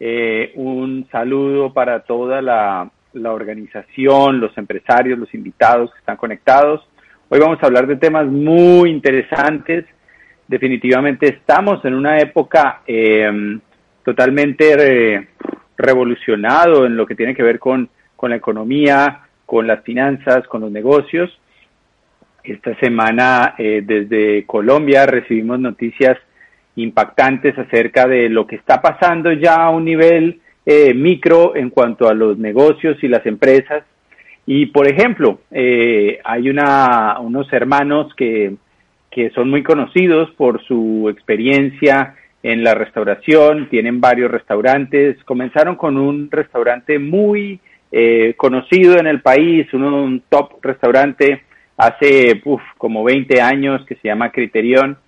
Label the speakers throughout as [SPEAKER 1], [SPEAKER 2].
[SPEAKER 1] Eh, un saludo para toda la, organización, los empresarios, los invitados que están conectados. Hoy vamos a hablar de temas muy interesantes. Definitivamente estamos en una época eh, totalmente revolucionado en lo que tiene que ver con, con la economía, con las finanzas, con los negocios. Esta semana eh, desde Colombia recibimos noticias impactantes acerca de lo que está pasando ya a un nivel eh, micro en cuanto a los negocios y las empresas. Y por ejemplo, eh, hay una, unos hermanos que, que son muy conocidos por su experiencia en la restauración, tienen varios restaurantes, comenzaron con un restaurante muy eh, conocido en el país, un top restaurante hace como 20 años que se llama Criterion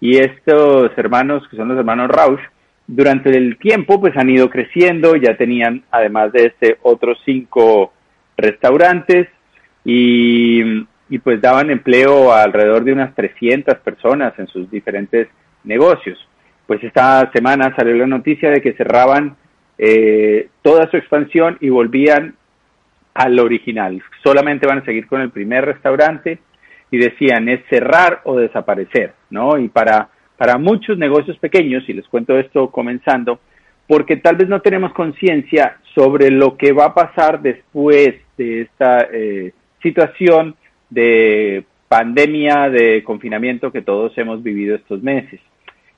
[SPEAKER 1] y estos hermanos que son los hermanos Rausch durante el tiempo pues han ido creciendo, ya tenían además de este otros cinco restaurantes y, y pues daban empleo a alrededor de unas 300 personas en sus diferentes negocios. Pues esta semana salió la noticia de que cerraban eh, toda su expansión y volvían al original. Solamente van a seguir con el primer restaurante y decían es cerrar o desaparecer, ¿no? Y para, para muchos negocios pequeños, y les cuento esto comenzando, porque tal vez no tenemos conciencia sobre lo que va a pasar después de esta eh, situación de pandemia, de confinamiento que todos hemos vivido estos meses.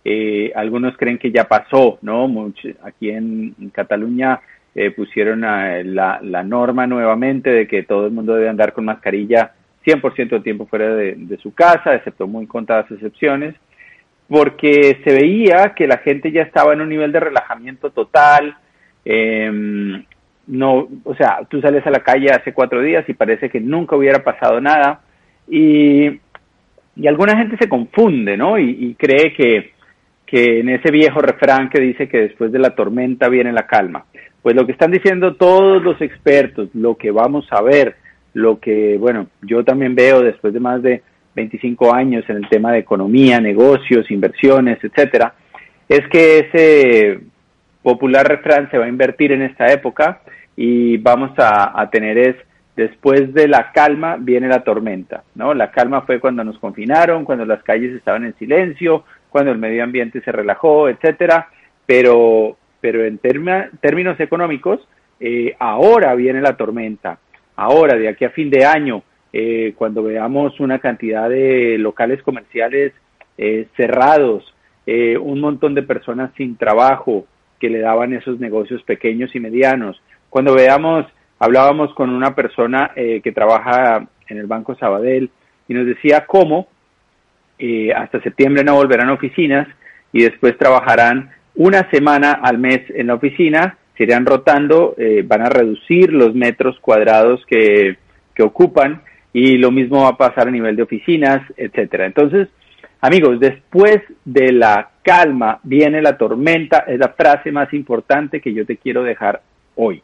[SPEAKER 1] Eh, algunos creen que ya pasó, ¿no? aquí en Cataluña eh, pusieron la, la, norma nuevamente de que todo el mundo debe andar con mascarilla 100% del tiempo fuera de, su casa, excepto muy contadas excepciones, porque se veía que la gente ya estaba en un nivel de relajamiento total. Em, no, o sea, tú sales a la calle hace cuatro días y parece que nunca hubiera pasado nada. Y, y alguna gente se confunde, ¿no? y cree que, que en ese viejo refrán que dice que después de la tormenta viene la calma. Pues lo que están diciendo todos los expertos, lo que vamos a ver, lo que, bueno, yo también veo después de más de 25 años en el tema de economía, negocios, inversiones, etcétera, es que ese popular refrán se va a invertir en esta época y vamos a, tener es después de la calma viene la tormenta, ¿no? La calma fue cuando nos confinaron, cuando las calles estaban en silencio, cuando el medio ambiente se relajó, etcétera, pero pero en términos económicos, eh, ahora viene la tormenta. Ahora, de aquí a fin de año, eh, cuando veamos una cantidad de locales comerciales eh, cerrados, un montón de personas sin trabajo que le daban esos negocios pequeños y medianos, cuando veamos, hablábamos con una persona que trabaja en el Banco Sabadell y nos decía cómo hasta septiembre no volverán a oficinas y después trabajarán una semana al mes en la oficina, se irán rotando, eh, van a reducir los metros cuadrados que, que ocupan y lo mismo va a pasar a nivel de oficinas, etcétera. Entonces, amigos, después de la calma viene la tormenta, es la frase más importante que yo te quiero dejar hoy.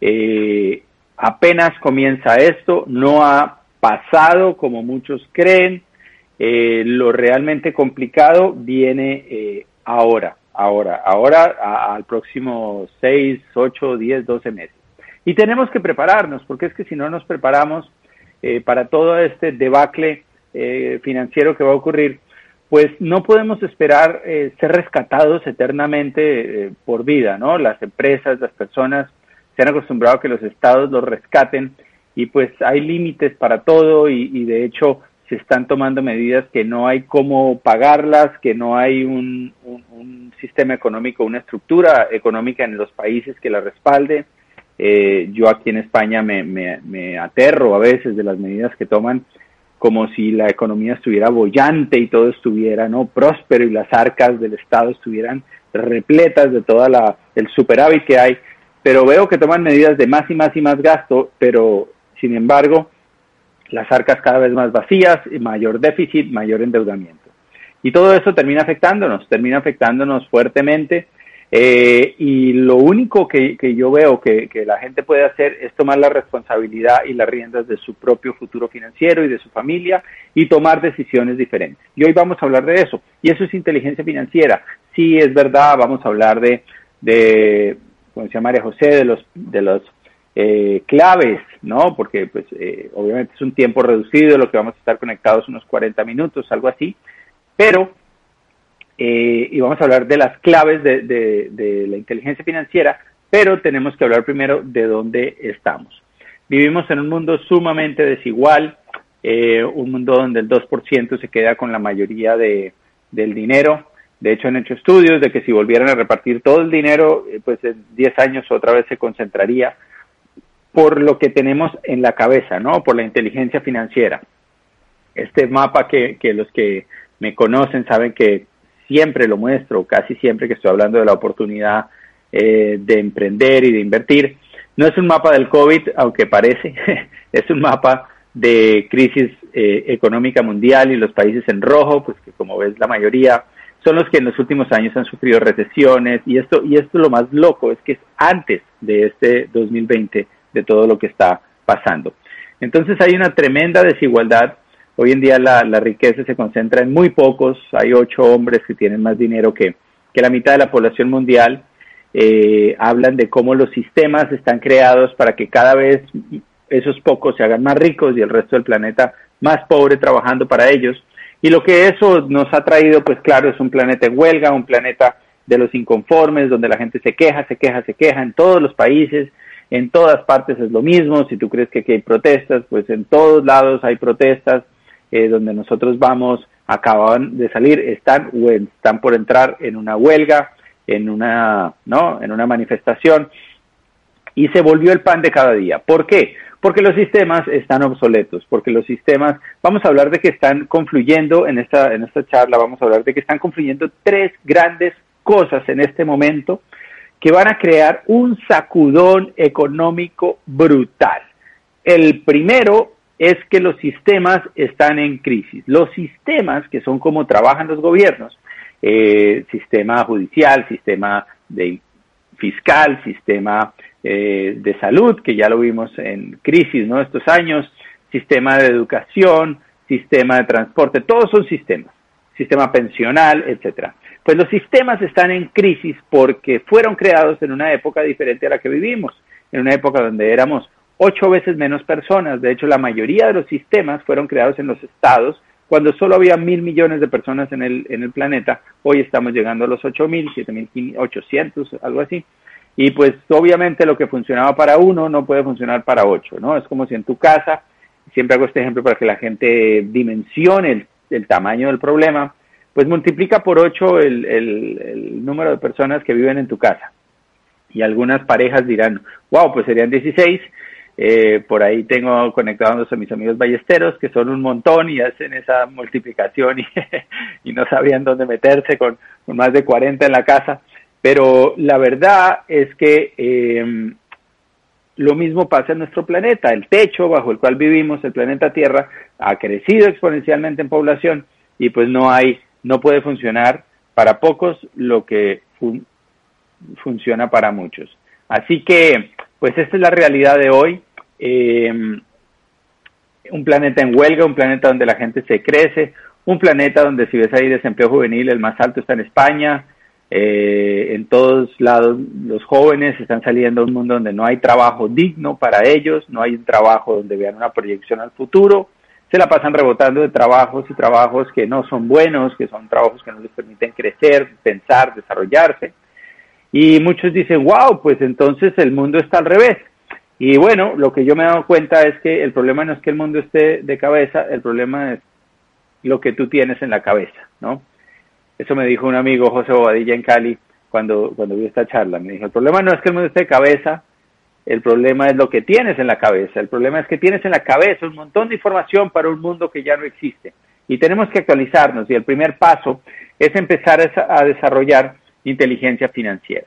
[SPEAKER 1] Eh, apenas comienza esto, no ha pasado como muchos creen, eh, lo realmente complicado viene ahora ahora, ahora al próximo 6, 8, 10, 12 meses. Y tenemos que prepararnos, porque es que si no nos preparamos eh, para todo este debacle eh, financiero que va a ocurrir, pues no podemos esperar eh, ser rescatados eternamente por vida, ¿no? Las empresas, las personas se han acostumbrado a que los estados los rescaten y pues hay límites para todo y de hecho se están tomando medidas que no hay cómo pagarlas, que no hay un, sistema económico, una estructura económica en los países que la respalde. Eh, yo aquí en España me, me, aterro a veces de las medidas que toman como si la economía estuviera bollante y todo estuviera no próspero y las arcas del Estado estuvieran repletas de toda la el superávit que hay, pero veo que toman medidas de más y más y más gasto, pero sin embargo las arcas cada vez más vacías, mayor déficit, mayor endeudamiento. Y todo eso termina afectándonos, termina afectándonos fuertemente. Eh, y lo único que, yo veo que, la gente puede hacer es tomar la responsabilidad y las riendas de su propio futuro financiero y de su familia y tomar decisiones diferentes. Y hoy vamos a hablar de eso. Y eso es inteligencia financiera. Sí, es verdad, vamos a hablar de de, como decía María José, de los, de los eh, claves, ¿no? Porque pues eh, obviamente es un tiempo reducido, lo que vamos a estar conectados unos 40 minutos, algo así, pero, eh, y vamos a hablar de las claves de, de, la inteligencia financiera, pero tenemos que hablar primero de dónde estamos. Vivimos en un mundo sumamente desigual, un mundo donde el 2% se queda con la mayoría de, del dinero, de hecho, han hecho estudios de que si volvieran a repartir todo el dinero, pues en 10 años otra vez se concentraría por lo que tenemos en la cabeza, ¿no? Por la inteligencia financiera. Este mapa que, los que me conocen saben que siempre lo muestro, casi siempre que estoy hablando de la oportunidad eh, de emprender y de invertir. No es un mapa del COVID, aunque parece, es un mapa de crisis eh, económica mundial y los países en rojo, pues que como ves la mayoría son los que en los últimos años han sufrido recesiones y esto y esto lo más loco es que es antes de este 2020 de todo lo que está pasando. Entonces hay una tremenda desigualdad. Hoy en día la, riqueza se concentra en muy pocos. Hay ocho hombres que tienen más dinero que, que la mitad de la población mundial. Eh, hablan de cómo los sistemas están creados para que cada vez esos pocos se hagan más ricos y el resto del planeta más pobre trabajando para ellos. Y lo que eso nos ha traído, pues claro, es un planeta en huelga, un planeta de los inconformes, donde la gente se queja, se queja, se queja en todos los países, en todas partes es lo mismo, si tú crees que aquí hay protestas, pues en todos lados hay protestas, eh, donde nosotros vamos, acaban de salir, están o están por entrar en una huelga, en una, ¿no? en una manifestación, y se volvió el pan de cada día. ¿Por qué? Porque los sistemas están obsoletos, porque los sistemas, vamos a hablar de que están confluyendo en esta, en esta charla, vamos a hablar de que están confluyendo tres grandes cosas en este momento que van a crear un sacudón económico brutal. El primero es que los sistemas están en crisis. Los sistemas, que son como trabajan los gobiernos, eh, sistema judicial, sistema de fiscal, sistema eh, de salud, que ya lo vimos en crisis, ¿no? Estos años, sistema de educación, sistema de transporte, todos son sistemas, sistema pensional, etcétera pues los sistemas están en crisis porque fueron creados en una época diferente a la que vivimos, en una época donde éramos ocho veces menos personas. De hecho, la mayoría de los sistemas fueron creados en los estados cuando solo había mil millones de personas en el, en el planeta. Hoy estamos llegando a los ocho mil, siete mil ochocientos, algo así. Y pues obviamente lo que funcionaba para uno no puede funcionar para ocho, ¿no? Es como si en tu casa, siempre hago este ejemplo para que la gente dimensione el tamaño del problema, pues multiplica por 8 el, el, número de personas que viven en tu casa. Y algunas parejas dirán, wow, pues serían 16. Eh, por ahí tengo conectados a mis amigos ballesteros, que son un montón y hacen esa multiplicación y, y no sabían dónde meterse con, más de 40 en la casa. Pero la verdad es que eh, lo mismo pasa en nuestro planeta. El techo bajo el cual vivimos, el planeta Tierra, ha crecido exponencialmente en población y pues no hay no puede funcionar para pocos lo que funciona para muchos. Así que, pues esta es la realidad de hoy. Eh, un planeta en huelga, un planeta donde la gente se crece, un planeta donde si ves ahí desempleo juvenil, el más alto está en España, eh, en todos lados los jóvenes están saliendo a un mundo donde no hay trabajo digno para ellos, no hay un trabajo donde vean una proyección al futuro, se la pasan rebotando de trabajos y trabajos que no son buenos, que son trabajos que no les permiten crecer, pensar, desarrollarse. Y muchos dicen, wow, pues entonces el mundo está al revés. Y bueno, lo que yo me he dado cuenta es que el problema no es que el mundo esté de cabeza, el problema es lo que tú tienes en la cabeza, ¿no? Eso me dijo un amigo, José Bobadilla, en Cali, cuando, cuando vi esta charla. Me dijo, el problema no es que el mundo esté de cabeza, el problema es lo que tienes en la cabeza. El problema es que tienes en la cabeza un montón de información para un mundo que ya no existe. Y tenemos que actualizarnos. Y el primer paso es empezar a desarrollar inteligencia financiera.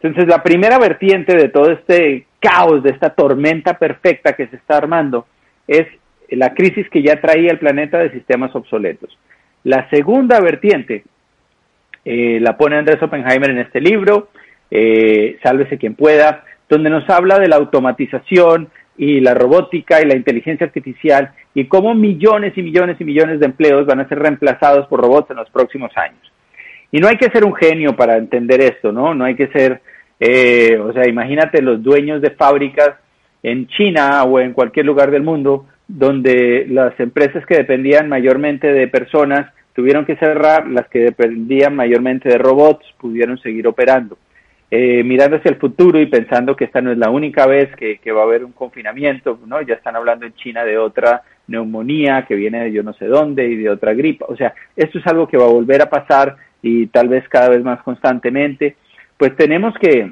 [SPEAKER 1] Entonces, la primera vertiente de todo este caos, de esta tormenta perfecta que se está armando, es la crisis que ya traía el planeta de sistemas obsoletos. La segunda vertiente eh, la pone Andrés Oppenheimer en este libro, eh, Sálvese quien pueda, donde nos habla de la automatización y la robótica y la inteligencia artificial y cómo millones y millones y millones de empleos van a ser reemplazados por robots en los próximos años. Y no hay que ser un genio para entender esto, ¿no? No hay que ser, eh, o sea, imagínate los dueños de fábricas en China o en cualquier lugar del mundo donde las empresas que dependían mayormente de personas tuvieron que cerrar, las que dependían mayormente de robots pudieron seguir operando. Eh, mirando hacia el futuro y pensando que esta no es la única vez que, va a haber un confinamiento, ¿no? Ya están hablando en China de otra neumonía que viene de yo no sé dónde y de otra gripa. O sea, esto es algo que va a volver a pasar y tal vez cada vez más constantemente. Pues tenemos que,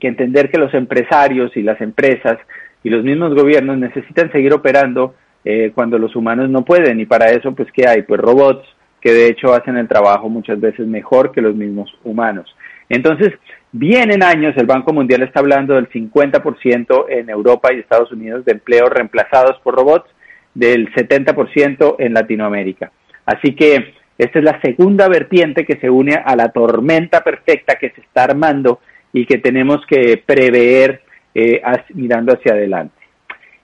[SPEAKER 1] que entender que los empresarios y las empresas y los mismos gobiernos necesitan seguir operando eh, cuando los humanos no pueden y para eso pues ¿qué hay? Pues robots que de hecho hacen el trabajo muchas veces mejor que los mismos humanos. Entonces, vienen años, el Banco Mundial está hablando del 50% en Europa y Estados Unidos de empleos reemplazados por robots, del 70% en Latinoamérica. Así que esta es la segunda vertiente que se une a la tormenta perfecta que se está armando y que tenemos que prever eh, mirando hacia adelante.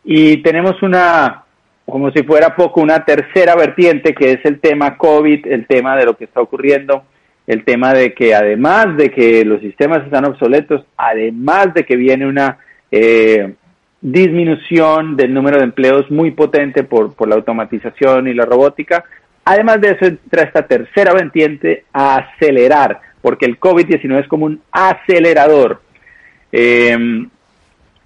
[SPEAKER 1] Y tenemos una, como si fuera poco, una tercera vertiente que es el tema COVID, el tema de lo que está ocurriendo, el tema de que además de que los sistemas están obsoletos, además de que viene una eh, disminución del número de empleos muy potente por, por la automatización y la robótica, además de eso entra esta tercera vertiente a acelerar, porque el COVID-19 es como un acelerador. Eh,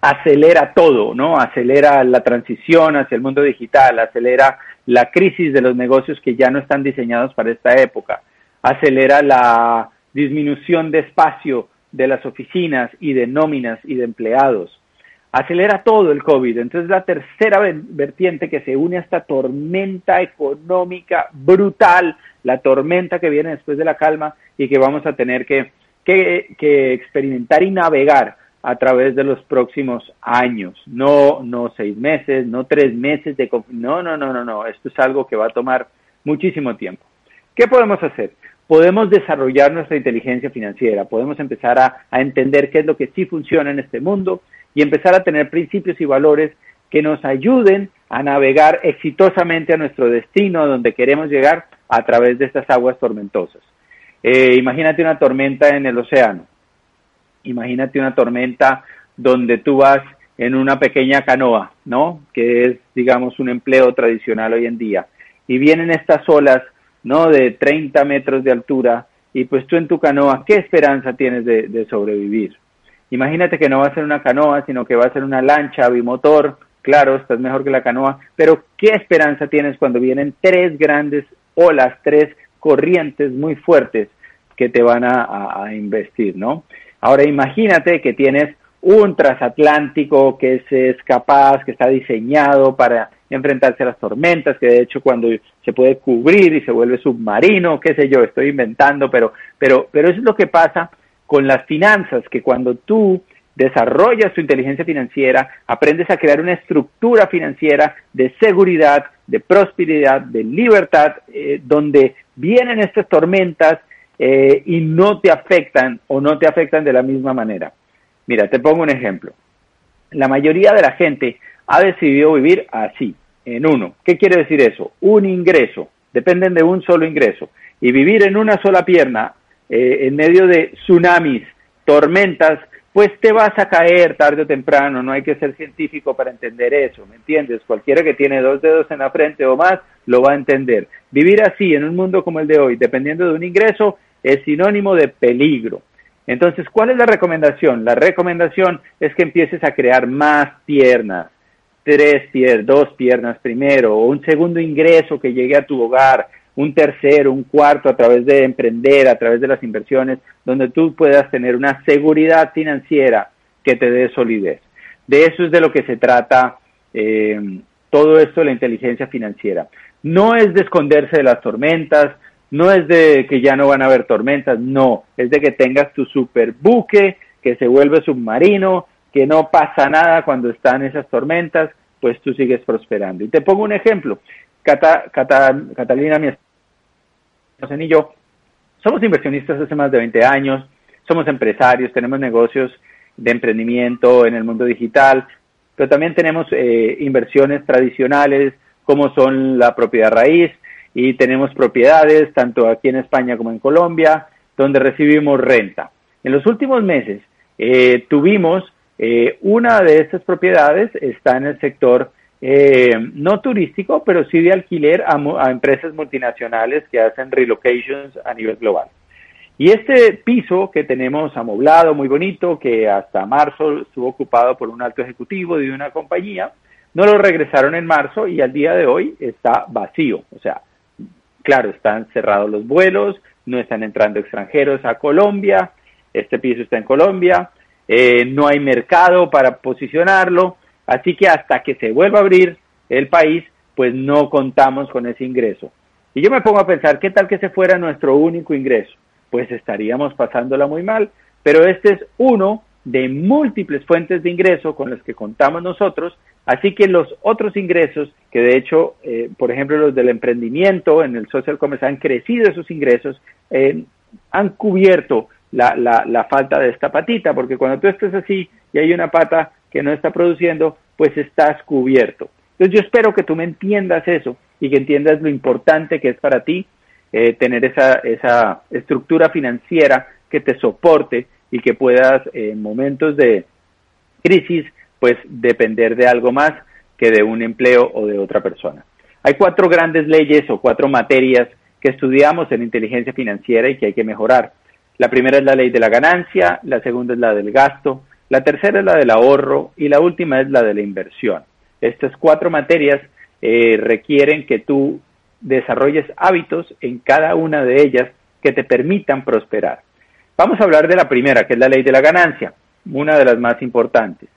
[SPEAKER 1] acelera todo, ¿no? Acelera la transición hacia el mundo digital, acelera la crisis de los negocios que ya no están diseñados para esta época, acelera la disminución de espacio de las oficinas y de nóminas y de empleados, acelera todo el COVID. Entonces la tercera vertiente que se une a esta tormenta económica brutal, la tormenta que viene después de la calma y que vamos a tener que, que, experimentar y navegar a través de los próximos años, no, no seis meses, no tres meses de no, no, no, no, no, esto es algo que va a tomar muchísimo tiempo. ¿Qué podemos hacer? Podemos desarrollar nuestra inteligencia financiera, podemos empezar a, entender qué es lo que sí funciona en este mundo y empezar a tener principios y valores que nos ayuden a navegar exitosamente a nuestro destino, a donde queremos llegar a través de estas aguas tormentosas. Eh, imagínate una tormenta en el océano imagínate una tormenta donde tú vas en una pequeña canoa, ¿no? Que es, digamos, un empleo tradicional hoy en día. Y vienen estas olas, ¿no? De 30 metros de altura y pues tú en tu canoa, ¿qué esperanza tienes de, sobrevivir? Imagínate que no va a ser una canoa, sino que va a ser una lancha bimotor, claro, estás mejor que la canoa, pero ¿qué esperanza tienes cuando vienen tres grandes olas, tres corrientes muy fuertes que te van a, a investir, ¿no? Ahora imagínate que tienes un transatlántico que es, capaz, que está diseñado para enfrentarse a las tormentas, que de hecho cuando se puede cubrir y se vuelve submarino, qué sé yo, estoy inventando, pero, pero, pero eso es lo que pasa con las finanzas, que cuando tú desarrollas tu inteligencia financiera, aprendes a crear una estructura financiera de seguridad, de prosperidad, de libertad, eh, donde vienen estas tormentas eh, y no te afectan o no te afectan de la misma manera. Mira, te pongo un ejemplo. La mayoría de la gente ha decidido vivir así, en uno. ¿Qué quiere decir eso? Un ingreso, dependen de un solo ingreso. Y vivir en una sola pierna, eh, en medio de tsunamis, tormentas, pues te vas a caer tarde o temprano, no hay que ser científico para entender eso, ¿me entiendes? Cualquiera que tiene dos dedos en la frente o más lo va a entender. Vivir así en un mundo como el de hoy, dependiendo de un ingreso, es sinónimo de peligro. Entonces, ¿cuál es la recomendación? La recomendación es que empieces a crear más piernas, tres piernas, dos piernas primero, o un segundo ingreso que llegue a tu hogar, un tercero, un cuarto a través de emprender, a través de las inversiones, donde tú puedas tener una seguridad financiera que te dé solidez. De eso es de lo que se trata eh, todo esto de la inteligencia financiera. No es de esconderse de las tormentas, no es de que ya no van a haber tormentas, no, es de que tengas tu super buque que se vuelve submarino, que no pasa nada cuando están esas tormentas, pues tú sigues prosperando. Y te pongo un ejemplo. Catalina, mi esposa y yo, somos inversionistas hace más de 20 años, somos empresarios, tenemos negocios de emprendimiento en el mundo digital, pero también tenemos eh, inversiones tradicionales como son la propiedad raíz, y tenemos propiedades tanto aquí en España como en Colombia donde recibimos renta. En los últimos meses eh, tuvimos eh, una de estas propiedades está en el sector eh, no turístico, pero sí de alquiler a, a, empresas multinacionales que hacen relocations a nivel global. Y este piso que tenemos amoblado, muy bonito, que hasta marzo estuvo ocupado por un alto ejecutivo de una compañía, no lo regresaron en marzo y al día de hoy está vacío. O sea, claro, están cerrados los vuelos, no están entrando extranjeros a Colombia, este piso está en Colombia, eh, no hay mercado para posicionarlo, así que hasta que se vuelva a abrir el país, pues no contamos con ese ingreso. Y yo me pongo a pensar, ¿qué tal que se fuera nuestro único ingreso? Pues estaríamos pasándola muy mal, pero este es uno de múltiples fuentes de ingreso con las que contamos nosotros, así que los otros ingresos, que de hecho, eh, por ejemplo, los del emprendimiento en el social commerce han crecido esos ingresos, eh, han cubierto la, la, la falta de esta patita, porque cuando tú estés así y hay una pata que no está produciendo, pues estás cubierto. Entonces yo espero que tú me entiendas eso y que entiendas lo importante que es para ti eh, tener esa, esa estructura financiera que te soporte y que puedas en momentos de crisis pues depender de algo más que de un empleo o de otra persona. Hay cuatro grandes leyes o cuatro materias que estudiamos en inteligencia financiera y que hay que mejorar. La primera es la ley de la ganancia, la segunda es la del gasto, la tercera es la del ahorro y la última es la de la inversión. Estas cuatro materias eh, requieren que tú desarrolles hábitos en cada una de ellas que te permitan prosperar. Vamos a hablar de la primera, que es la ley de la ganancia, una de las más importantes.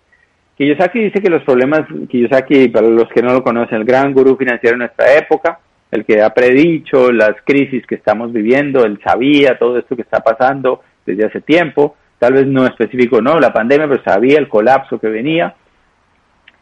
[SPEAKER 1] Kiyosaki dice que los problemas, Kiyosaki, para los que no lo conocen, el gran gurú financiero de nuestra época, el que ha predicho las crisis que estamos viviendo, él sabía todo esto que está pasando desde hace tiempo, tal vez no específico, no, la pandemia, pero sabía el colapso que venía.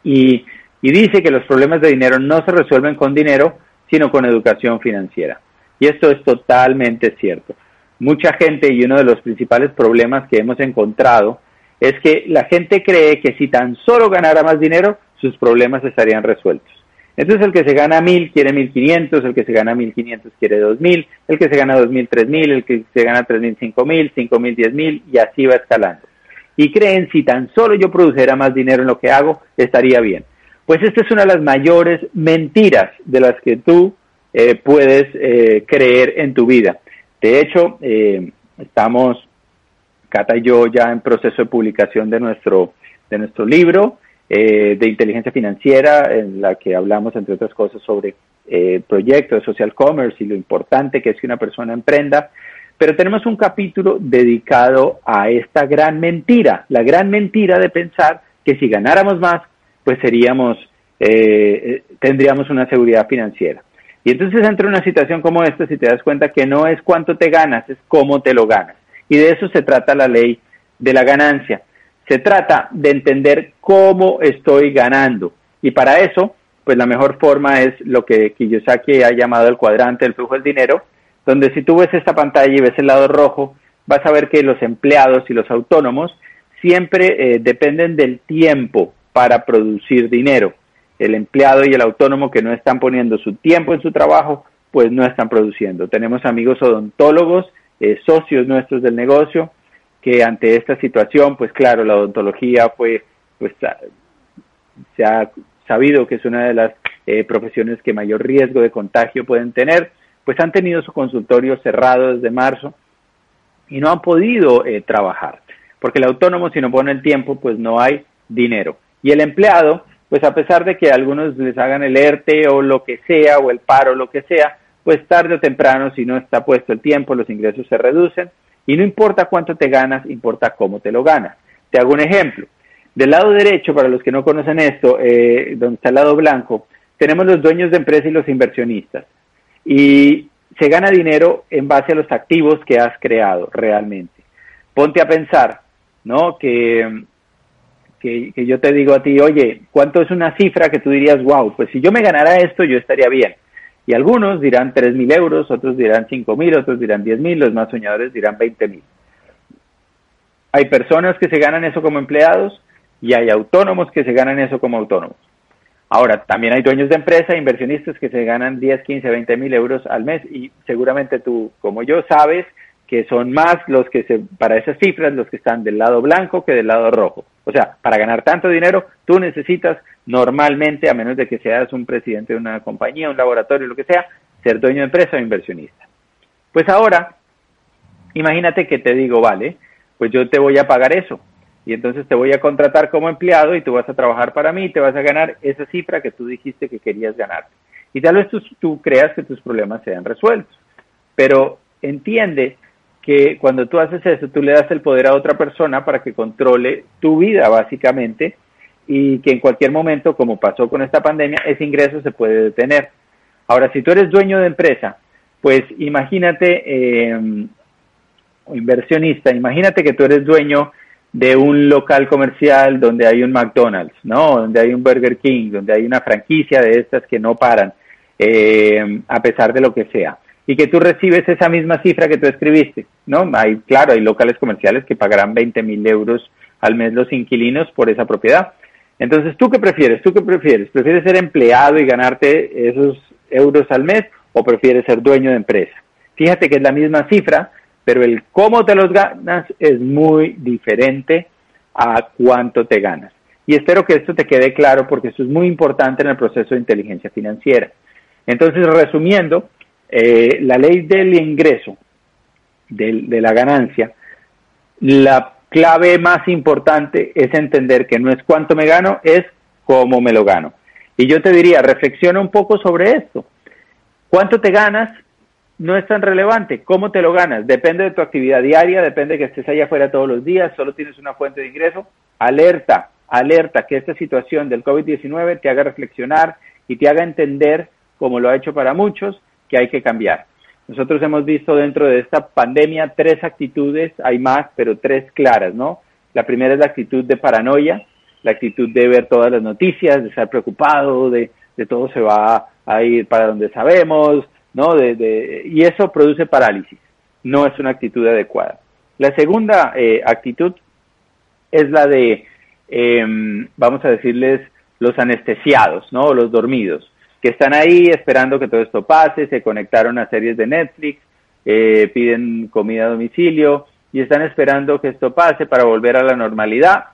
[SPEAKER 1] Y, y dice que los problemas de dinero no se resuelven con dinero, sino con educación financiera. Y esto es totalmente cierto. Mucha gente y uno de los principales problemas que hemos encontrado es que la gente cree que si tan solo ganara más dinero, sus problemas estarían resueltos. Entonces el que se gana mil quiere mil quinientos, el que se gana mil quinientos quiere dos mil, el que se gana dos mil tres mil, el que se gana tres mil cinco mil, cinco mil diez mil y así va escalando. Y creen si tan solo yo produjera más dinero en lo que hago, estaría bien. Pues esta es una de las mayores mentiras de las que tú eh, puedes eh, creer en tu vida. De hecho, eh, estamos, Cata y yo, ya en proceso de publicación de nuestro, de nuestro libro. Eh, de inteligencia financiera, en la que hablamos, entre otras cosas, sobre eh, proyectos de social commerce y lo importante que es que una persona emprenda. Pero tenemos un capítulo dedicado a esta gran mentira, la gran mentira de pensar que si ganáramos más, pues seríamos, eh, tendríamos una seguridad financiera. Y entonces entre una situación como esta, si te das cuenta que no es cuánto te ganas, es cómo te lo ganas. Y de eso se trata la ley de la ganancia. Se trata de entender cómo estoy ganando. Y para eso, pues la mejor forma es lo que Kiyosaki ha llamado el cuadrante del flujo del dinero, donde si tú ves esta pantalla y ves el lado rojo, vas a ver que los empleados y los autónomos siempre eh, dependen del tiempo para producir dinero. El empleado y el autónomo que no están poniendo su tiempo en su trabajo, pues no están produciendo. Tenemos amigos odontólogos, eh, socios nuestros del negocio, que ante esta situación, pues claro, la odontología fue, pues se ha sabido que es una de las eh, profesiones que mayor riesgo de contagio pueden tener, pues han tenido su consultorio cerrado desde marzo y no han podido eh, trabajar, porque el autónomo si no pone el tiempo, pues no hay dinero. Y el empleado, pues a pesar de que algunos les hagan el ERTE o lo que sea, o el paro, lo que sea, pues tarde o temprano, si no está puesto el tiempo, los ingresos se reducen y no importa cuánto te ganas, importa cómo te lo ganas. Te hago un ejemplo. Del lado derecho, para los que no conocen esto, eh, donde está el lado blanco, tenemos los dueños de empresa y los inversionistas. Y se gana dinero en base a los activos que has creado realmente. Ponte a pensar, ¿no? Que, que, que yo te digo a ti, oye, ¿cuánto es una cifra que tú dirías, wow, pues si yo me ganara esto, yo estaría bien? Y algunos dirán 3.000 euros, otros dirán 5.000, otros dirán 10.000, los más soñadores dirán 20.000. Hay personas que se ganan eso como empleados y hay autónomos que se ganan eso como autónomos. Ahora, también hay dueños de empresa, inversionistas que se ganan 10, 15, 20 mil euros al mes y seguramente tú, como yo, sabes que son más los que se, para esas cifras, los que están del lado blanco que del lado rojo. O sea, para ganar tanto dinero, tú necesitas normalmente, a menos de que seas un presidente de una compañía, un laboratorio, lo que sea, ser dueño de empresa o inversionista. Pues ahora, imagínate que te digo, vale, pues yo te voy a pagar eso. Y entonces te voy a contratar como empleado y tú vas a trabajar para mí y te vas a ganar esa cifra que tú dijiste que querías ganar. Y tal vez tú, tú creas que tus problemas sean resueltos. Pero entiende que cuando tú haces eso, tú le das el poder a otra persona para que controle tu vida, básicamente, y que en cualquier momento, como pasó con esta pandemia, ese ingreso se puede detener. Ahora, si tú eres dueño de empresa, pues imagínate, eh, inversionista, imagínate que tú eres dueño de un local comercial donde hay un McDonald's, ¿no? Donde hay un Burger King, donde hay una franquicia de estas que no paran, eh, a pesar de lo que sea y que tú recibes esa misma cifra que tú escribiste, ¿no? Hay, claro, hay locales comerciales que pagarán 20 mil euros al mes los inquilinos por esa propiedad. Entonces, ¿tú qué prefieres? ¿Tú qué prefieres? ¿Prefieres ser empleado y ganarte esos euros al mes o prefieres ser dueño de empresa? Fíjate que es la misma cifra, pero el cómo te los ganas es muy diferente a cuánto te ganas. Y espero que esto te quede claro porque esto es muy importante en el proceso de inteligencia financiera. Entonces, resumiendo, eh, la ley del ingreso, de, la ganancia, la clave más importante es entender que no es cuánto me gano, es cómo me lo gano. Y yo te diría, reflexiona un poco sobre esto. ¿Cuánto te ganas? No es tan relevante. ¿Cómo te lo ganas? Depende de tu actividad diaria, depende de que estés allá afuera todos los días, solo tienes una fuente de ingreso. Alerta, alerta que esta situación del COVID-19 te haga reflexionar y te haga entender, como lo ha hecho para muchos, que hay que cambiar. Nosotros hemos visto dentro de esta pandemia tres actitudes, hay más, pero tres claras, ¿no? La primera es la actitud de paranoia, la actitud de ver todas las noticias, de estar preocupado, de, de todo se va a ir para donde sabemos, ¿no? De, y eso produce parálisis, no es una actitud adecuada. La segunda eh, actitud es la de, em, vamos a decirles, los anestesiados, ¿no? Los dormidos que están ahí esperando que todo esto pase, se conectaron a series de Netflix, eh, piden comida a domicilio y están esperando que esto pase para volver a la normalidad.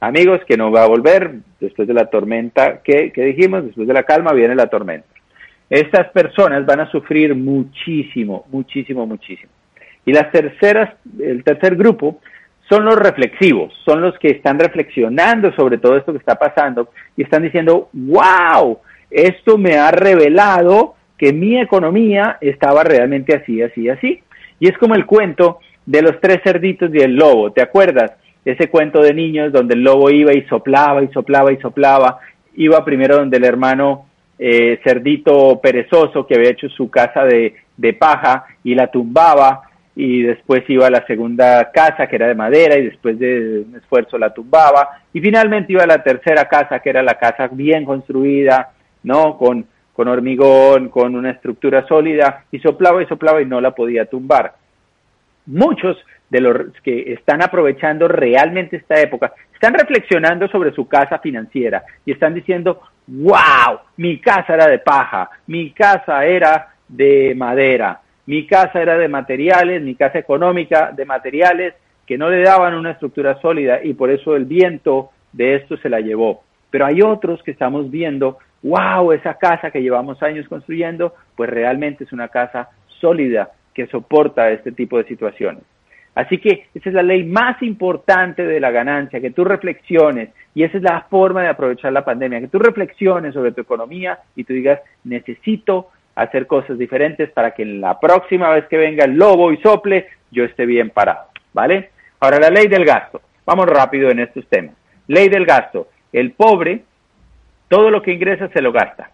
[SPEAKER 1] Amigos, que no va a volver después de la tormenta que, que dijimos, después de la calma viene la tormenta. Estas personas van a sufrir muchísimo, muchísimo, muchísimo. Y las terceras, el tercer grupo son los reflexivos, son los que están reflexionando sobre todo esto que está pasando y están diciendo, wow, esto me ha revelado que mi economía estaba realmente así, así, así. Y es como el cuento de los tres cerditos y el lobo, ¿te acuerdas? Ese cuento de niños donde el lobo iba y soplaba y soplaba y soplaba, iba primero donde el hermano eh, cerdito perezoso que había hecho su casa de, de paja y la tumbaba y después iba a la segunda casa que era de madera y después de un esfuerzo la tumbaba y finalmente iba a la tercera casa que era la casa bien construida, ¿no? Con, con hormigón, con una estructura sólida, y soplaba y soplaba y no la podía tumbar. Muchos de los que están aprovechando realmente esta época están reflexionando sobre su casa financiera y están diciendo, wow, mi casa era de paja, mi casa era de madera, mi casa era de materiales, mi casa económica de materiales que no le daban una estructura sólida y por eso el viento de esto se la llevó. Pero hay otros que estamos viendo wow, esa casa que llevamos años construyendo, pues realmente es una casa sólida que soporta este tipo de situaciones. Así que esa es la ley más importante de la ganancia, que tú reflexiones, y esa es la forma de aprovechar la pandemia, que tú reflexiones sobre tu economía y tú digas, necesito hacer cosas diferentes para que la próxima vez que venga el lobo y sople, yo esté bien parado, ¿vale? Ahora, la ley del gasto. Vamos rápido en estos temas. Ley del gasto. El pobre todo lo que ingresa se lo gasta.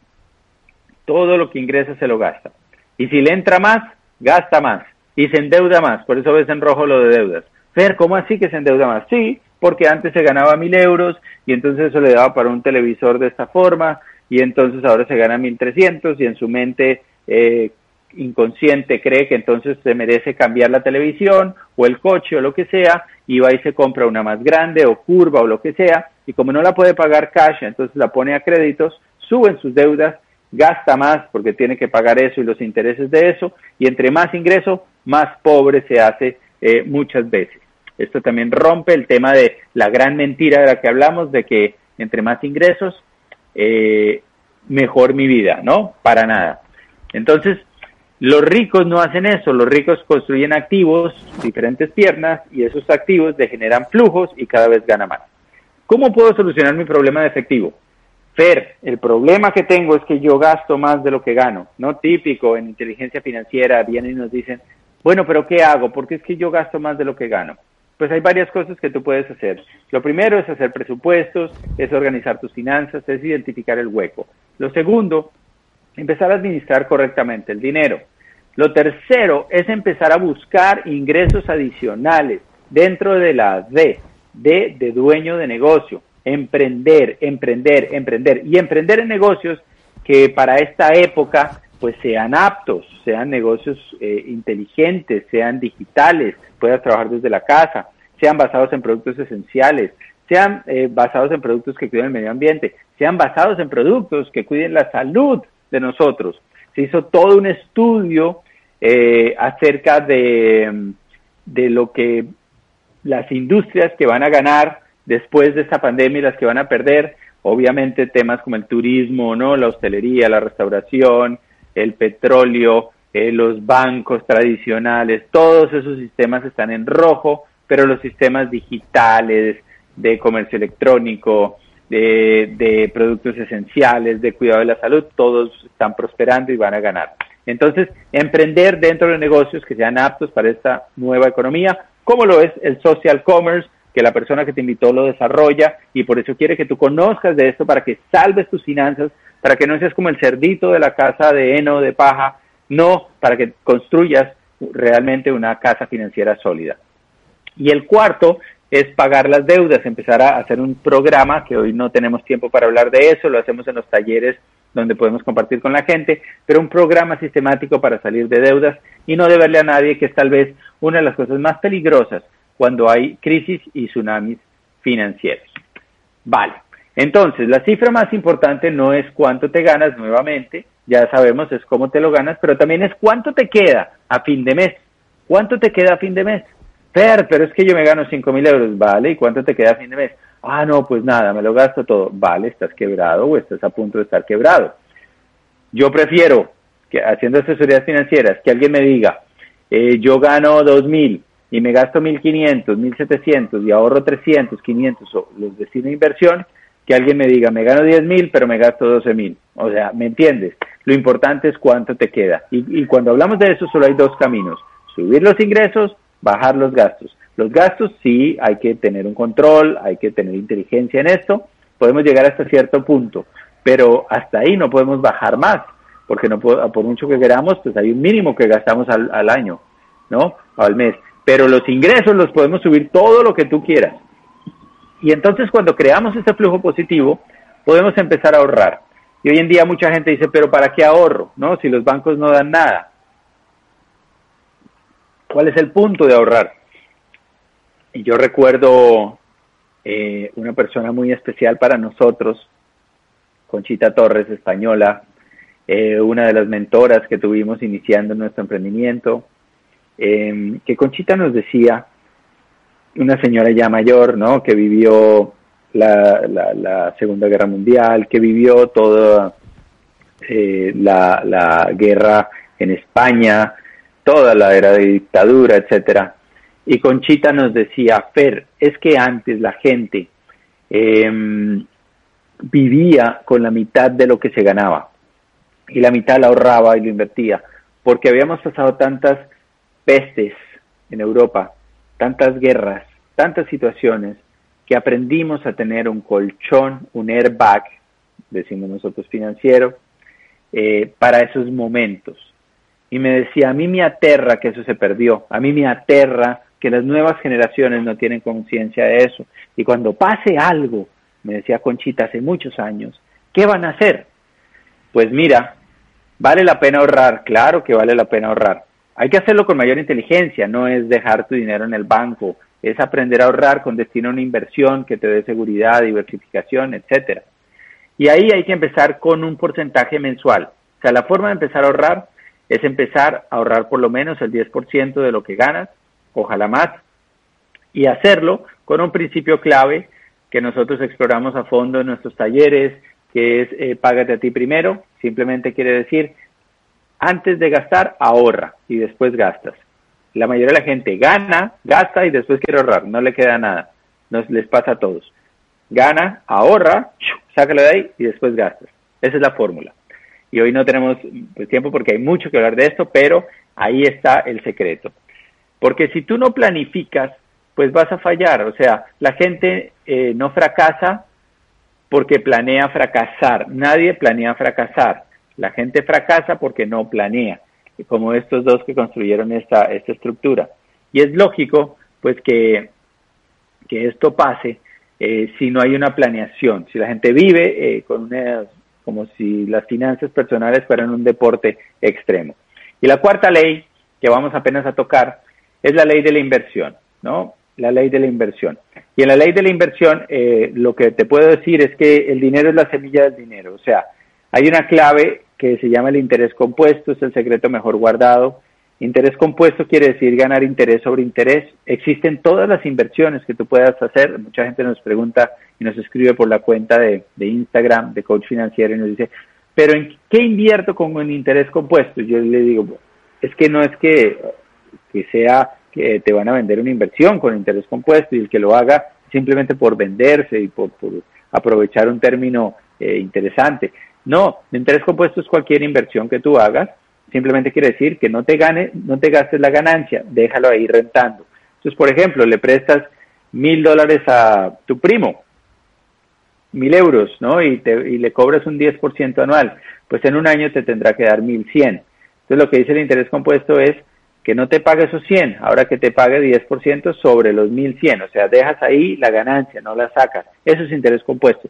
[SPEAKER 1] Todo lo que ingresa se lo gasta. Y si le entra más, gasta más. Y se endeuda más. Por eso ves en rojo lo de deudas. Fer, ¿cómo así que se endeuda más? Sí, porque antes se ganaba mil euros y entonces eso le daba para un televisor de esta forma y entonces ahora se gana mil trescientos y en su mente eh, inconsciente cree que entonces se merece cambiar la televisión o el coche o lo que sea y va y se compra una más grande o curva o lo que sea y como no la puede pagar cash entonces la pone a créditos suben sus deudas, gasta más porque tiene que pagar eso y los intereses de eso, y entre más ingreso, más pobre se hace eh, muchas veces. Esto también rompe el tema de la gran mentira de la que hablamos, de que entre más ingresos, eh, mejor mi vida, ¿no? Para nada. Entonces, los ricos no hacen eso, los ricos construyen activos, diferentes piernas, y esos activos generan flujos y cada vez gana más. ¿Cómo puedo solucionar mi problema de efectivo? Fer, el problema que tengo es que yo gasto más de lo que gano, ¿no? Típico en inteligencia financiera, vienen y nos dicen, bueno, pero ¿qué hago? Porque es que yo gasto más de lo que gano. Pues hay varias cosas que tú puedes hacer. Lo primero es hacer presupuestos, es organizar tus finanzas, es identificar el hueco. Lo segundo, empezar a administrar correctamente el dinero. Lo tercero es empezar a buscar ingresos adicionales dentro de la D, De dueño de negocio. Emprender, emprender, emprender. Y emprender en negocios que para esta época pues sean aptos, sean negocios eh, inteligentes, sean digitales, puedas trabajar desde la casa, sean basados en productos esenciales, sean eh, basados en productos que cuiden el medio ambiente, sean basados en productos que cuiden la salud de nosotros. Se hizo todo un estudio eh, acerca de, de lo que las industrias que van a ganar después de esta pandemia y las que van a perder, obviamente temas como el turismo, ¿no? la hostelería, la restauración, el petróleo, eh, los bancos tradicionales, todos esos sistemas están en rojo, pero los sistemas digitales, de comercio electrónico, de, de, productos esenciales, de cuidado de la salud, todos están prosperando y van a ganar. Entonces, emprender dentro de negocios que sean aptos para esta nueva economía, como lo es el social commerce, que la persona que te invitó lo desarrolla y por eso quiere que tú conozcas de esto para que salves tus finanzas, para que no seas como el cerdito de la casa de heno, de paja, no, para que construyas realmente una casa financiera sólida. Y el cuarto es pagar las deudas, empezar a hacer un programa, que hoy no tenemos tiempo para hablar de eso, lo hacemos en los talleres donde podemos compartir con la gente, pero un programa sistemático para salir de deudas y no deberle a nadie, que es tal vez una de las cosas más peligrosas cuando hay crisis y tsunamis financieros. Vale, entonces, la cifra más importante no es cuánto te ganas nuevamente, ya sabemos es cómo te lo ganas, pero también es cuánto te queda a fin de mes. ¿Cuánto te queda a fin de mes? Fer, pero es que yo me gano cinco mil euros, ¿vale? ¿Y cuánto te queda a fin de mes? Ah, no, pues nada, me lo gasto todo. Vale, estás quebrado o estás a punto de estar quebrado. Yo prefiero, que haciendo asesorías financieras, que alguien me diga, eh, yo gano dos mil y me gasto mil quinientos, mil setecientos y ahorro trescientos, quinientos o los destino a inversión, que alguien me diga, me gano 10 mil, pero me gasto 12 mil. O sea, ¿me entiendes? Lo importante es cuánto te queda. Y, cuando hablamos de eso, solo hay dos caminos. Subir los ingresos, bajar los gastos. Los gastos sí hay que tener un control, hay que tener inteligencia en esto. Podemos llegar hasta cierto punto, pero hasta ahí no podemos bajar más, porque no por mucho que queramos, pues hay un mínimo que gastamos al, al año, ¿no? O al mes. Pero los ingresos los podemos subir todo lo que tú quieras. Y entonces cuando creamos ese flujo positivo, podemos empezar a ahorrar. Y hoy en día mucha gente dice, pero ¿para qué ahorro? ¿No? Si los bancos no dan nada. ¿Cuál es el punto de ahorrar? Yo recuerdo eh, una persona muy especial para nosotros, Conchita Torres, española, eh, una de las mentoras que tuvimos iniciando nuestro emprendimiento, eh, que Conchita nos decía una señora ya mayor, ¿no? Que vivió la, la, Segunda Guerra Mundial, que vivió toda eh, la, la guerra en España, toda la era de dictadura, etcétera. Y Conchita nos decía, Fer, es que antes la gente em, vivía con la mitad de lo que se ganaba. Y la mitad la ahorraba y lo invertía, porque habíamos pasado tantas pestes en Europa tantas guerras, tantas situaciones, que aprendimos a tener un colchón, un airbag, decimos nosotros financiero, eh, para esos momentos. Y me decía, a mí me aterra que eso se perdió, a mí me aterra que las nuevas generaciones no tienen conciencia de eso. Y cuando pase algo, me decía Conchita hace muchos años, ¿qué van a hacer? Pues mira, vale la pena ahorrar, claro que vale la pena ahorrar, hay que hacerlo con mayor inteligencia, no es dejar tu dinero en el banco, es aprender a ahorrar con destino a una inversión que te dé seguridad, diversificación, etcétera. Y ahí hay que empezar con un porcentaje mensual. O sea, la forma de empezar a ahorrar es empezar a ahorrar por lo menos el 10% de lo que ganas, ojalá más, y hacerlo con un principio clave que nosotros exploramos a fondo en nuestros talleres, que es eh, págate a ti primero, simplemente quiere decir, antes de gastar, ahorra y después gastas. La mayoría de la gente gana, gasta y después quiere ahorrar, no le queda nada, nos les pasa a todos. Gana, ahorra, sácalo de ahí y después gastas. Esa es la fórmula. Y hoy no tenemos pues, tiempo porque hay mucho que hablar de esto, pero ahí está el secreto. Porque si tú no planificas, pues vas a fallar. O sea, la gente eh, no fracasa porque planea fracasar. Nadie planea fracasar. La gente fracasa porque no planea, como estos dos que construyeron esta, esta estructura. Y es lógico, pues, que, que esto pase eh, si no hay una planeación. Si la gente vive eh, con una, como si las finanzas personales fueran un deporte extremo. Y la cuarta ley que vamos apenas a tocar es la ley de la inversión, ¿no? La ley de la inversión. Y en la ley de la inversión, eh, lo que te puedo decir es que el dinero es la semilla del dinero. O sea, hay una clave que se llama el interés compuesto, es el secreto mejor guardado. Interés compuesto quiere decir ganar interés sobre interés. Existen todas las inversiones que tú puedas hacer. Mucha gente nos pregunta y nos escribe por la cuenta de, Instagram, de Coach Financiero, y nos dice, pero ¿en qué invierto con un interés compuesto? Yo le digo, es que no es que, que sea que te van a vender una inversión con interés compuesto y el que lo haga simplemente por venderse y por, aprovechar un término eh, interesante. No, interés compuesto es cualquier inversión que tú hagas, simplemente quiere decir que no te gane, no te gastes la ganancia, déjalo ahí rentando. Entonces, por ejemplo, le prestas mil dólares a tu primo, mil euros, ¿no? Y, te, y le cobras un 10% anual, pues en un año te tendrá que dar mil cien. Entonces, lo que dice el interés compuesto es que no te pague esos 100, ahora que te pague 10% sobre los 1100, o sea, dejas ahí la ganancia, no la sacas. Eso es interés compuesto.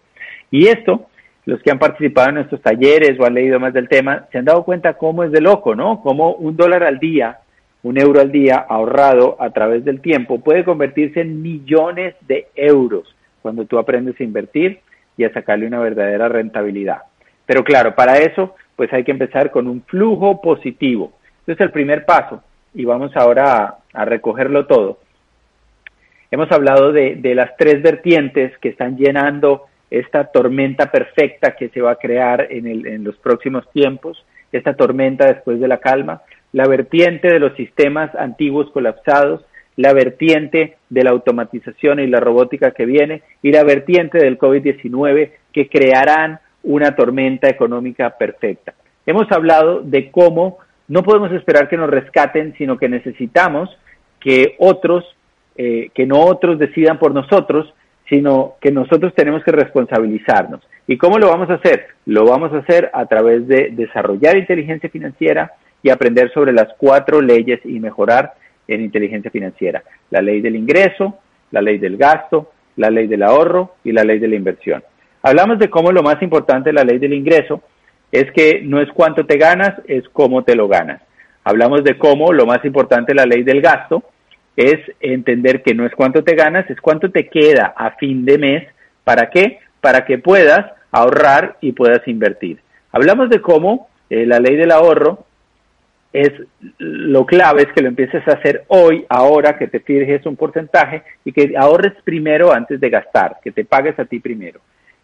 [SPEAKER 1] Y esto, los que han participado en nuestros talleres o han leído más del tema, se han dado cuenta cómo es de loco, ¿no? Cómo un dólar al día, un euro al día ahorrado a través del tiempo puede convertirse en millones de euros cuando tú aprendes a invertir y a sacarle una verdadera rentabilidad. Pero claro, para eso, pues hay que empezar con un flujo positivo. Entonces, el primer paso y vamos ahora a, recogerlo todo. Hemos hablado de, las tres vertientes que están llenando esta tormenta perfecta que se va a crear en, los próximos tiempos, esta tormenta después de la calma, la vertiente de los sistemas antiguos colapsados, la vertiente de la automatización y la robótica que viene y la vertiente del COVID-19 que crearán una tormenta económica perfecta. Hemos hablado de cómo no podemos esperar que nos rescaten, sino que necesitamos que otros, eh, que no otros decidan por nosotros, sino que nosotros tenemos que responsabilizarnos. ¿Y cómo lo vamos a hacer? Lo vamos a hacer a través de desarrollar inteligencia financiera y aprender sobre las cuatro leyes y mejorar en inteligencia financiera. La ley del ingreso, la ley del gasto, la ley del ahorro y la ley de la inversión. Hablamos de cómo lo más importante la ley del ingreso es que no es cuánto te ganas, es cómo te lo ganas. Hablamos de cómo lo más importante la ley del gasto es entender que no es cuánto te ganas, es cuánto te queda a fin de mes. ¿Para qué? Para que puedas ahorrar y puedas invertir. Hablamos de cómo eh, la ley del ahorro es lo clave es que lo empieces a hacer hoy, ahora que te fijes un porcentaje y que ahorres primero antes de gastar, que te pagues a ti primero.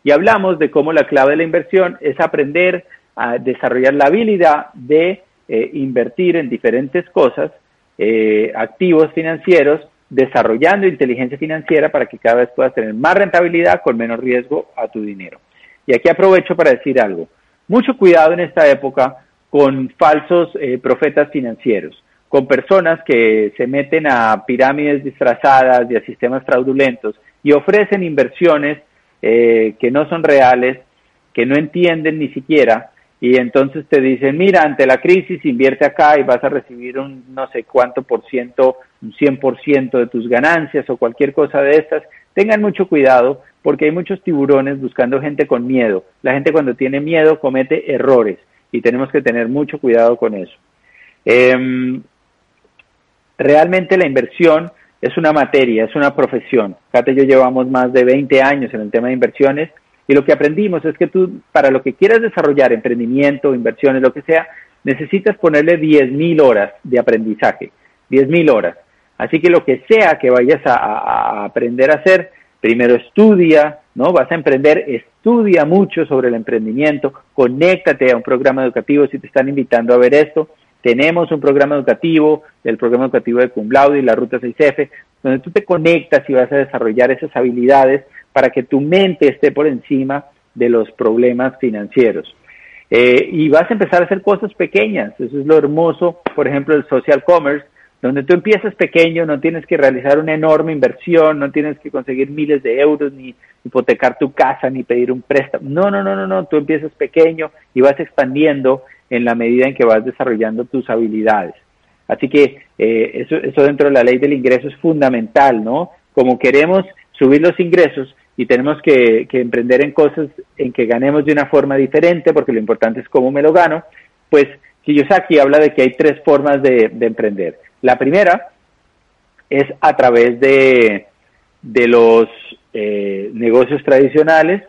[SPEAKER 1] Y hablamos de cómo la clave de la inversión es aprender a desarrollar la habilidad de eh, invertir en diferentes cosas, eh, activos financieros, desarrollando inteligencia financiera para que cada vez puedas tener más rentabilidad con menos riesgo a tu dinero. Y aquí aprovecho para decir algo. Mucho cuidado en esta época con falsos eh, profetas financieros, con personas que se meten a pirámides disfrazadas y a sistemas fraudulentos y ofrecen inversiones que no son reales, que no entienden ni siquiera y entonces te dicen, mira, ante la crisis invierte acá y vas a recibir un no sé cuánto por ciento, un 100% de tus ganancias o cualquier cosa de estas. Tengan mucho cuidado porque hay muchos tiburones buscando gente con miedo. La gente cuando tiene miedo comete errores y tenemos que tener mucho cuidado con eso. Em, realmente la inversión es una materia, es una profesión. Kate y yo llevamos más de 20 años en el tema de inversiones Y lo que aprendimos es que tú, para lo que quieras desarrollar, emprendimiento, inversiones, lo que sea, necesitas ponerle 10.000 horas de aprendizaje, 10.000 horas. Así que lo que sea que vayas a, aprender a hacer, primero estudia, ¿no? Vas a emprender, estudia mucho sobre el emprendimiento, conéctate a un programa educativo si te están invitando a ver esto. Tenemos un programa educativo, el programa educativo de Cum Laude y la Ruta 6F, donde tú te conectas y vas a desarrollar esas habilidades para que tu mente esté por encima de los problemas financieros. Eh, y vas a empezar a hacer cosas pequeñas, eso es lo hermoso, por ejemplo, el social commerce, donde tú empiezas pequeño, no tienes que realizar una enorme inversión, no tienes que conseguir miles de euros, ni hipotecar tu casa, ni pedir un préstamo. No, no, no, no, no, tú empiezas pequeño y vas expandiendo en la medida en que vas desarrollando tus habilidades. Así que eh, eso, eso dentro de la ley del ingreso es fundamental, ¿no? Como queremos subir los ingresos y tenemos que, emprender en cosas en que ganemos de una forma diferente, porque lo importante es cómo me lo gano, pues Kiyosaki habla de que hay tres formas de, de emprender. La primera es a través de, de los eh, negocios tradicionales,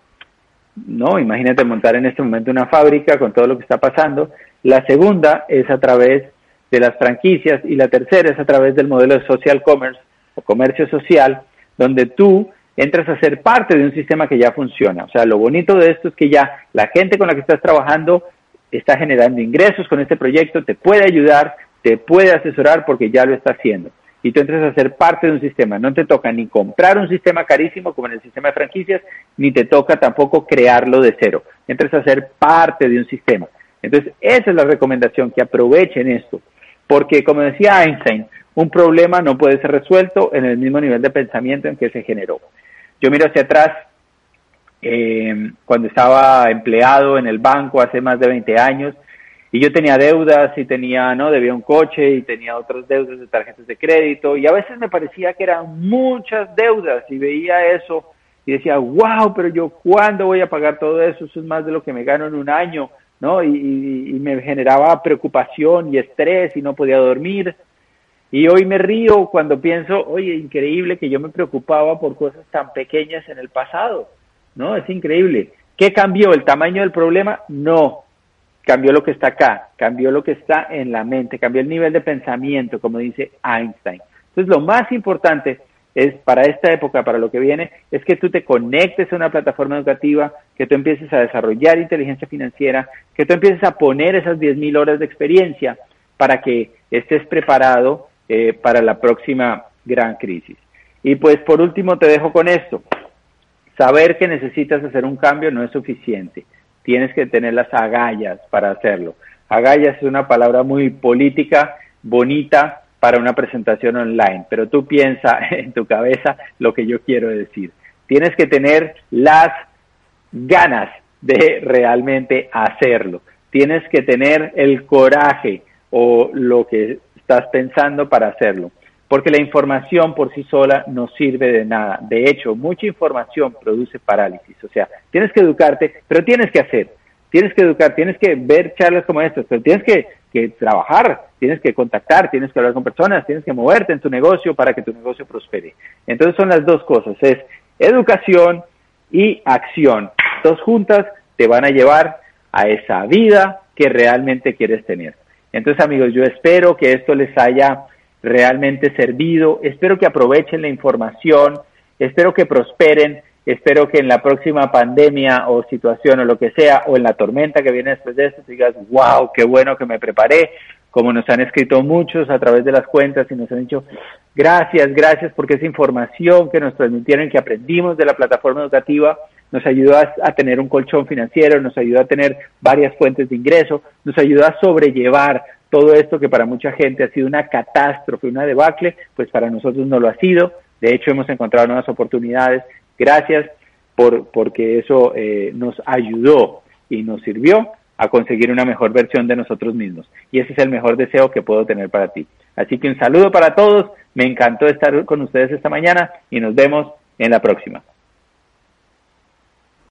[SPEAKER 1] ¿no? Imagínate montar en este momento una fábrica con todo lo que está pasando. La segunda es a través de las franquicias y la tercera es a través del modelo de social commerce o comercio social, donde tú entras a ser parte de un sistema que ya funciona. O sea, lo bonito de esto es que ya la gente con la que estás trabajando está generando ingresos con este proyecto, te puede ayudar, te puede asesorar porque ya lo está haciendo. Y tú entras a ser parte de un sistema. No te toca ni comprar un sistema carísimo como en el sistema de franquicias, ni te toca tampoco crearlo de cero. Entras a ser parte de un sistema. Entonces, esa es la recomendación, que aprovechen esto. Porque, como decía Einstein, un problema no puede ser resuelto en el mismo nivel de pensamiento en que se generó. Yo miro hacia atrás, eh, cuando estaba empleado en el banco hace más de 20 años, y yo tenía deudas y tenía, ¿no? Debía un coche y tenía otras deudas de tarjetas de crédito y a veces me parecía que eran muchas deudas y veía eso y decía, wow, pero yo cuándo voy a pagar todo eso? Eso es más de lo que me gano en un año, ¿no? Y, y me generaba preocupación y estrés y no podía dormir. Y hoy me río cuando pienso, oye, increíble que yo me preocupaba por cosas tan pequeñas en el pasado, ¿no? Es increíble. ¿Qué cambió? ¿El tamaño del problema? No, cambió lo que está acá, cambió lo que está en la mente, cambió el nivel de pensamiento, como dice Einstein. Entonces, lo más importante es para esta época, para lo que viene, es que tú te conectes a una plataforma educativa, que tú empieces a desarrollar inteligencia financiera, que tú empieces a poner esas 10.000 horas de experiencia para que estés preparado eh, para la próxima gran crisis. Y pues por último te dejo con esto. Saber que necesitas hacer un cambio no es suficiente. Tienes que tener las agallas para hacerlo. Agallas es una palabra muy política, bonita para una presentación online, pero tú piensa en tu cabeza lo que yo quiero decir. Tienes que tener las ganas de realmente hacerlo. Tienes que tener el coraje o lo que estás pensando para hacerlo. Porque la información por sí sola no sirve de nada. De hecho, mucha información produce parálisis. O sea, tienes que educarte, pero tienes que hacer. Tienes que educar, tienes que ver charlas como estas, pero tienes que, trabajar, tienes que contactar, tienes que hablar con personas, tienes que moverte en tu negocio para que tu negocio prospere. Entonces son las dos cosas, es educación y acción. Dos juntas te van a llevar a esa vida que realmente quieres tener. Entonces, amigos, yo espero que esto les haya realmente servido, espero que aprovechen la información, espero que prosperen, espero que en la próxima pandemia o situación o lo que sea, o en la tormenta que viene después de esto, digas, wow, qué bueno que me preparé, como nos han escrito muchos a través de las cuentas y nos han dicho, gracias, gracias porque esa información que nos transmitieron, que aprendimos de la plataforma educativa, nos ayudó a, a, tener un colchón financiero, nos ayudó a tener varias fuentes de ingreso, nos ayudó a sobrellevar todo esto que para mucha gente ha sido una catástrofe, una debacle, pues para nosotros no lo ha sido. De hecho, hemos encontrado nuevas oportunidades. Gracias por, porque eso eh, nos ayudó y nos sirvió a conseguir una mejor versión de nosotros mismos. Y ese es el mejor deseo que puedo tener para ti. Así que un saludo para todos. Me encantó estar con ustedes esta mañana y nos vemos en la próxima.